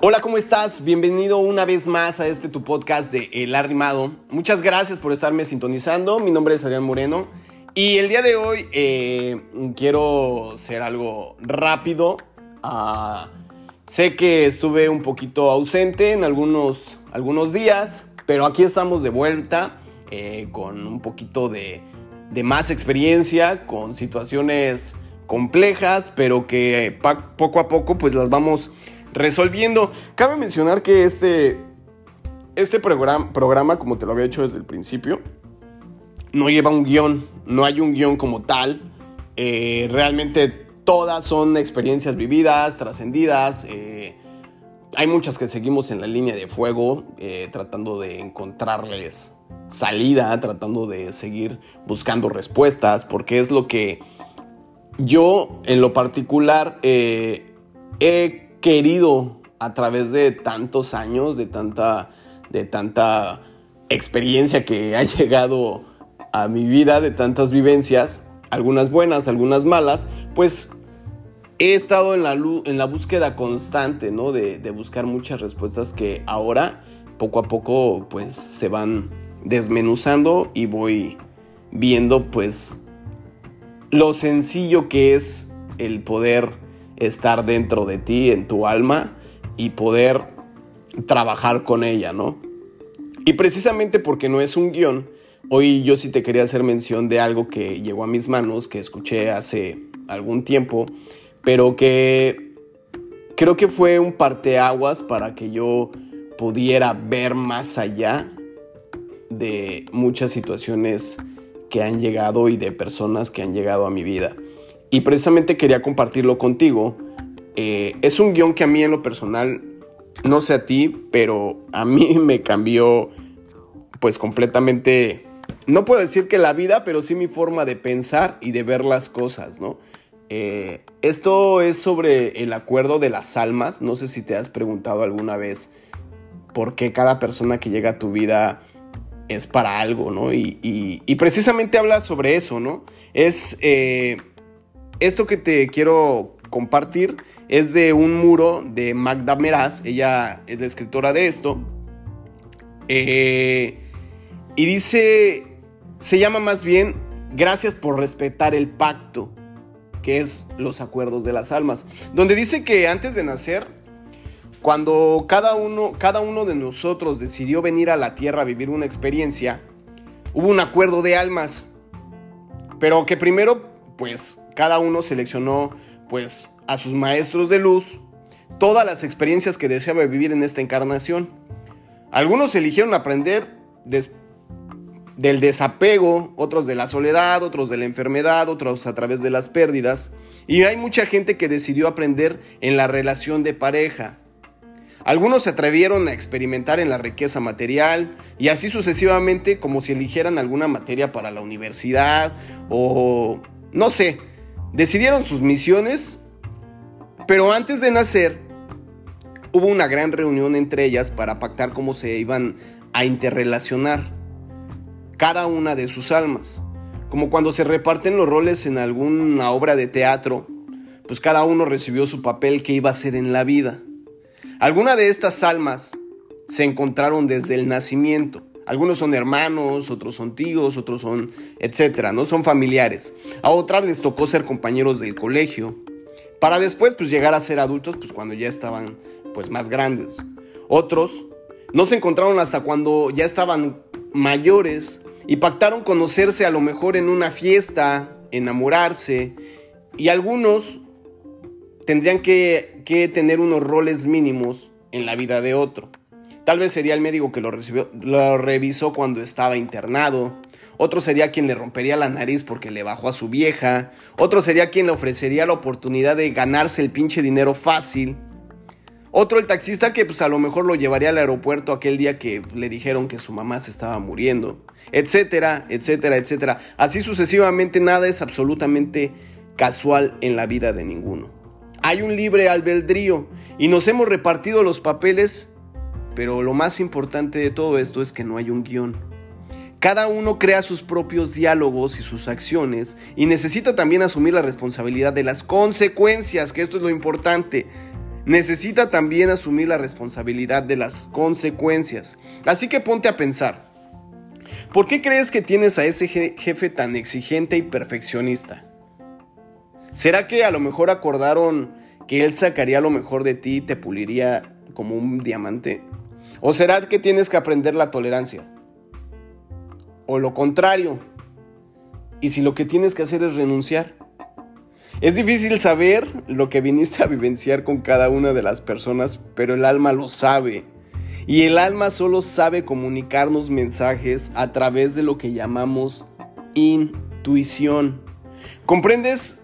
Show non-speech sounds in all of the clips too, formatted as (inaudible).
Hola, ¿cómo estás? Bienvenido una vez más a este tu podcast de El Arrimado. Muchas gracias por estarme sintonizando. Mi nombre es Adrián Moreno y el día de hoy eh, quiero ser algo rápido. Ah, sé que estuve un poquito ausente en algunos, algunos días, pero aquí estamos de vuelta eh, con un poquito de, de más experiencia, con situaciones complejas, pero que poco a poco pues las vamos resolviendo. Cabe mencionar que este, este programa, programa, como te lo había hecho desde el principio, no lleva un guion, no hay un guion como tal. Eh, realmente todas son experiencias vividas, trascendidas. Eh, hay muchas que seguimos en la línea de fuego, eh, tratando de encontrarles salida, tratando de seguir buscando respuestas, porque es lo que yo en lo particular he querido a través de tantos años, de tanta, de tanta experiencia que ha (laughs) llegado a mi vida, de tantas vivencias, algunas buenas, algunas malas, pues he estado en la, en la búsqueda constante, ¿no? De, de, buscar muchas respuestas que ahora, poco a poco, pues se van desmenuzando y voy viendo, pues, lo sencillo que es el poder estar dentro de ti, en tu alma, y poder trabajar con ella, ¿no? Y precisamente porque no es un guion, hoy yo sí te quería hacer mención de algo que llegó a mis manos, que escuché hace algún tiempo, pero que creo que fue un parteaguas para que yo pudiera ver más allá de muchas situaciones que han llegado y de personas que han llegado a mi vida y precisamente quería compartirlo contigo. Eh, es un guion que a mí en lo personal, no sé a ti, pero a mí (laughs) me cambió pues completamente, no puedo decir que la vida, pero sí mi forma de pensar y de ver las cosas, ¿no? Eh, esto es sobre el acuerdo de las almas, no sé si te has preguntado alguna vez por qué cada persona que llega a tu vida es para algo, ¿no? Y, precisamente habla sobre eso, ¿no? Es... Eh, esto que te quiero compartir es de un muro de Magda Meraz, ella es la escritora de esto. Eh, y dice, se llama más bien, gracias por respetar el pacto, que es los acuerdos de las almas, donde dice que antes de nacer, cuando cada uno, cada uno de nosotros decidió venir a la tierra a vivir una experiencia, hubo un acuerdo de almas, pero que primero, pues cada uno seleccionó pues a sus maestros de luz, todas las experiencias que deseaba vivir en esta encarnación. Algunos eligieron aprender del desapego, otros de la soledad, otros de la enfermedad, otros a través de las pérdidas. Y hay mucha gente que decidió aprender en la relación de pareja. Algunos se atrevieron a experimentar en la riqueza material y así sucesivamente como si eligieran alguna materia para la universidad o no sé, Decidieron sus misiones, pero antes de nacer hubo una gran reunión entre ellas para pactar cómo se iban a interrelacionar cada una de sus almas. Como cuando se reparten los roles en alguna obra de teatro, pues cada uno recibió su papel que iba a ser en la vida. Algunas de estas almas se encontraron desde el nacimiento algunos son hermanos, otros son tíos, otros son, etcétera, ¿no? Son familiares. A otras les tocó ser compañeros del colegio. Para después, pues, llegar a ser adultos, pues, cuando ya estaban, pues, más grandes. Otros no se encontraron hasta cuando ya estaban mayores y pactaron conocerse a lo mejor en una fiesta, enamorarse. Y algunos tendrían que, que tener unos roles mínimos en la vida de otro. Tal vez sería el médico que lo, recibió, lo revisó cuando estaba internado. Otro sería quien le rompería la nariz porque le bajó a su vieja. Otro sería quien le ofrecería la oportunidad de ganarse el pinche dinero fácil. Otro el taxista que pues a lo mejor lo llevaría al aeropuerto aquel día que le dijeron que su mamá se estaba muriendo. Etcétera, etcétera, etcétera. Así sucesivamente nada es absolutamente casual en la vida de ninguno. Hay un libre albedrío y nos hemos repartido los papeles pero lo más importante de todo esto es que no hay un guion. Cada uno crea sus propios diálogos y sus acciones y necesita también asumir la responsabilidad de las consecuencias, que esto es lo importante. Necesita también asumir la responsabilidad de las consecuencias. Así que ponte a pensar, ¿por qué crees que tienes a ese jefe tan exigente y perfeccionista? ¿Será que a lo mejor acordaron que él sacaría lo mejor de ti y te puliría como un diamante? ¿O será que tienes que aprender la tolerancia? o lo contrario. Y si lo que tienes que hacer es renunciar. Es difícil saber lo que viniste a vivenciar con cada una de las personas, pero el alma lo sabe. Y el alma solo sabe comunicarnos mensajes a través de lo que llamamos intuición. ¿Comprendes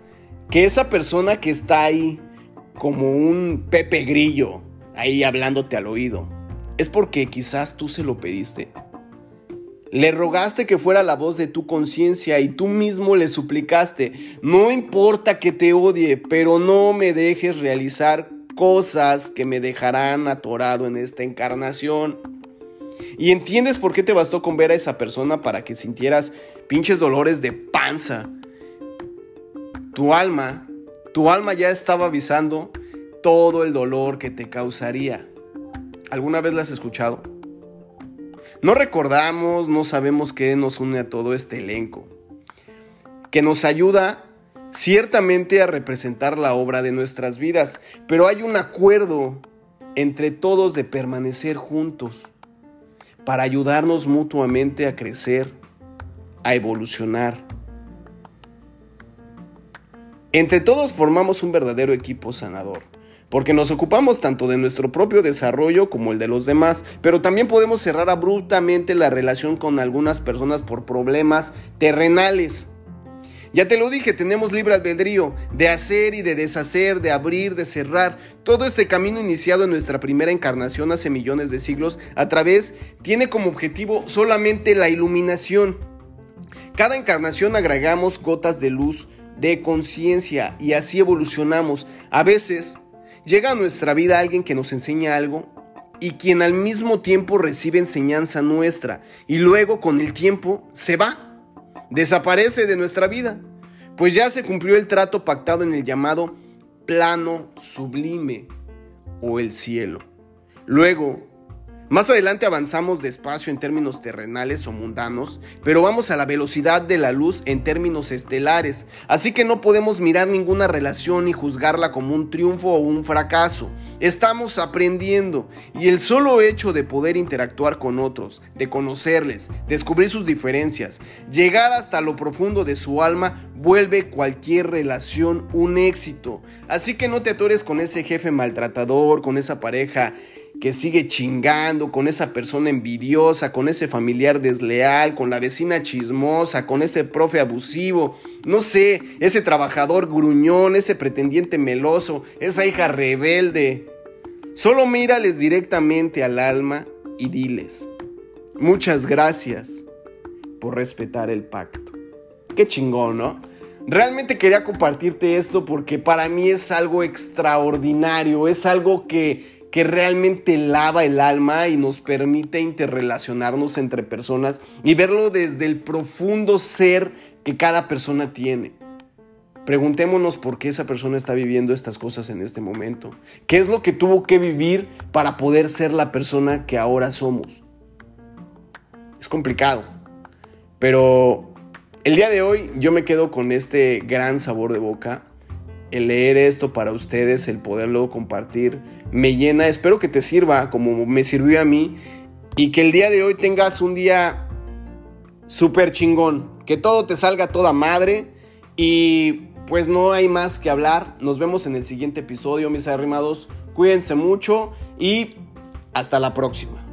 que esa persona que está ahí como un Pepe Grillo, ahí hablándote al oído, es porque quizás tú se lo pediste? Le rogaste que fuera la voz de tu conciencia y tú mismo le suplicaste, no importa que te odie, pero no me dejes realizar cosas que me dejarán atorado en esta encarnación. Y entiendes por qué te bastó con ver a esa persona para que sintieras pinches dolores de panza. Tu alma, tu alma ya estaba avisando todo el dolor que te causaría. ¿Alguna vez la has escuchado? No recordamos, no sabemos qué nos une a todo este elenco, que nos ayuda ciertamente a representar la obra de nuestras vidas, pero hay un acuerdo entre todos de permanecer juntos para ayudarnos mutuamente a crecer, a evolucionar. Entre todos formamos un verdadero equipo sanador porque nos ocupamos tanto de nuestro propio desarrollo como el de los demás, pero también podemos cerrar abruptamente la relación con algunas personas por problemas terrenales. Ya te lo dije, tenemos libre albedrío de hacer y de deshacer, de abrir, de cerrar. Todo este camino iniciado en nuestra primera encarnación hace millones de siglos a través tiene como objetivo solamente la iluminación. Cada encarnación agregamos gotas de luz, de conciencia y así evolucionamos. A veces Llega a nuestra vida alguien que nos enseña algo y quien al mismo tiempo recibe enseñanza nuestra y luego con el tiempo se va, desaparece de nuestra vida, pues ya se cumplió el trato pactado en el llamado plano sublime o el cielo. Luego, más adelante avanzamos despacio en términos terrenales o mundanos, pero vamos a la velocidad de la luz en términos estelares, así que no podemos mirar ninguna relación y juzgarla como un triunfo o un fracaso. Estamos aprendiendo y el solo hecho de poder interactuar con otros, de conocerles, descubrir sus diferencias, llegar hasta lo profundo de su alma, vuelve cualquier relación un éxito. Así que no te atores con ese jefe maltratador, con esa pareja que sigue chingando, con esa persona envidiosa, con ese familiar desleal, con la vecina chismosa, con ese profe abusivo, no sé, ese trabajador gruñón, ese pretendiente meloso, esa hija rebelde. Solo mírales directamente al alma y diles, muchas gracias por respetar el pacto. Qué chingón, ¿no? Realmente quería compartirte esto porque para mí es algo extraordinario, es algo que que realmente lava el alma y nos permite interrelacionarnos entre personas y verlo desde el profundo ser que cada persona tiene. Preguntémonos por qué esa persona está viviendo estas cosas en este momento. ¿Qué es lo que tuvo que vivir para poder ser la persona que ahora somos? Es complicado, pero el día de hoy yo me quedo con este gran sabor de boca leer esto para ustedes, el poderlo compartir, me llena. Espero que te sirva como me sirvió a mí y que el día de hoy tengas un día súper chingón. Que todo te salga toda madre y pues no hay más que hablar. Nos vemos en el siguiente episodio, mis arrimados. Cuídense mucho y hasta la próxima.